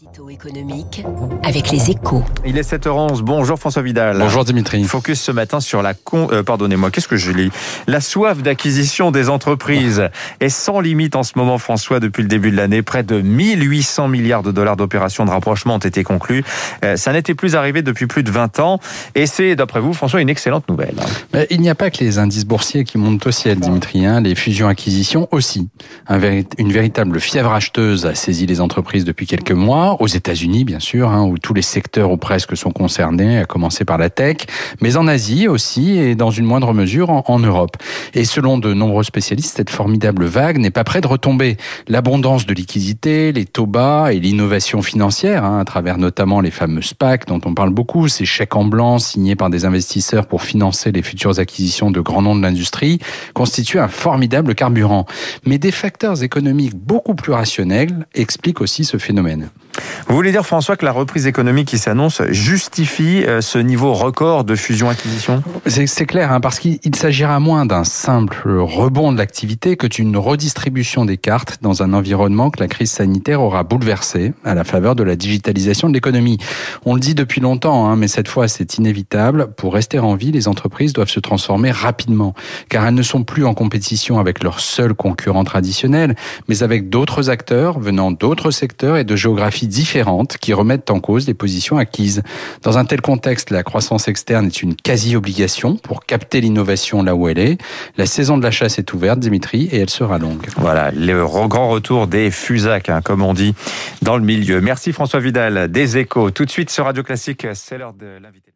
Édito économique avec les échos. Il est 7h11. Bonjour François Vidal. Bonjour Dimitri. Focus ce matin sur la con... Euh, pardonnez-moi, qu'est-ce que je lis? La soif d'acquisition des entreprises est sans limite en ce moment François depuis le début de l'année. Près de 1800 milliards de dollars d'opérations de rapprochement ont été conclus. Euh, ça n'était plus arrivé depuis plus de 20 ans et c'est d'après vous François une excellente nouvelle. Il n'y a pas que les indices boursiers qui montent au ciel Dimitri, hein. les fusions-acquisitions aussi. une véritable fièvre acheteuse a saisi les entreprises depuis quelques mois aux États-Unis bien sûr, hein, où tous les secteurs ou presque sont concernés, à commencer par la tech, mais en Asie aussi et dans une moindre mesure en, Europe. Et selon de nombreux spécialistes, cette formidable vague n'est pas près de retomber. L'abondance de liquidités, les taux bas et l'innovation financière, hein, à travers notamment les fameux SPAC dont on parle beaucoup, ces chèques en blanc signés par des investisseurs pour financer les futures acquisitions de grands noms de l'industrie, constituent un formidable carburant. Mais des facteurs économiques beaucoup plus rationnels expliquent aussi ce phénomène. Vous voulez dire, François, que la reprise économique qui s'annonce justifie euh, ce niveau record de fusion-acquisition? C'est clair, hein, parce qu'il s'agira moins d'un simple rebond de l'activité que d'une redistribution des cartes dans un environnement que la crise sanitaire aura bouleversé à la faveur de la digitalisation de l'économie. On le dit depuis longtemps, hein, mais cette fois c'est inévitable. Pour rester en vie, les entreprises doivent se transformer rapidement, car elles ne sont plus en compétition avec leurs seuls concurrents traditionnels, mais avec d'autres acteurs venant d'autres secteurs et de géographies différentes qui remettent en cause les positions acquises. Dans un tel contexte, la croissance externe est une quasi-obligation pour capter l'innovation là où elle est. La saison de la chasse est ouverte, Dimitri, et elle sera longue. Voilà, le grand retour des FUSAC, hein, comme on dit dans le milieu. Merci François Vidal, des échos. Tout de suite sur Radio Classique, c'est l'heure de l'invité.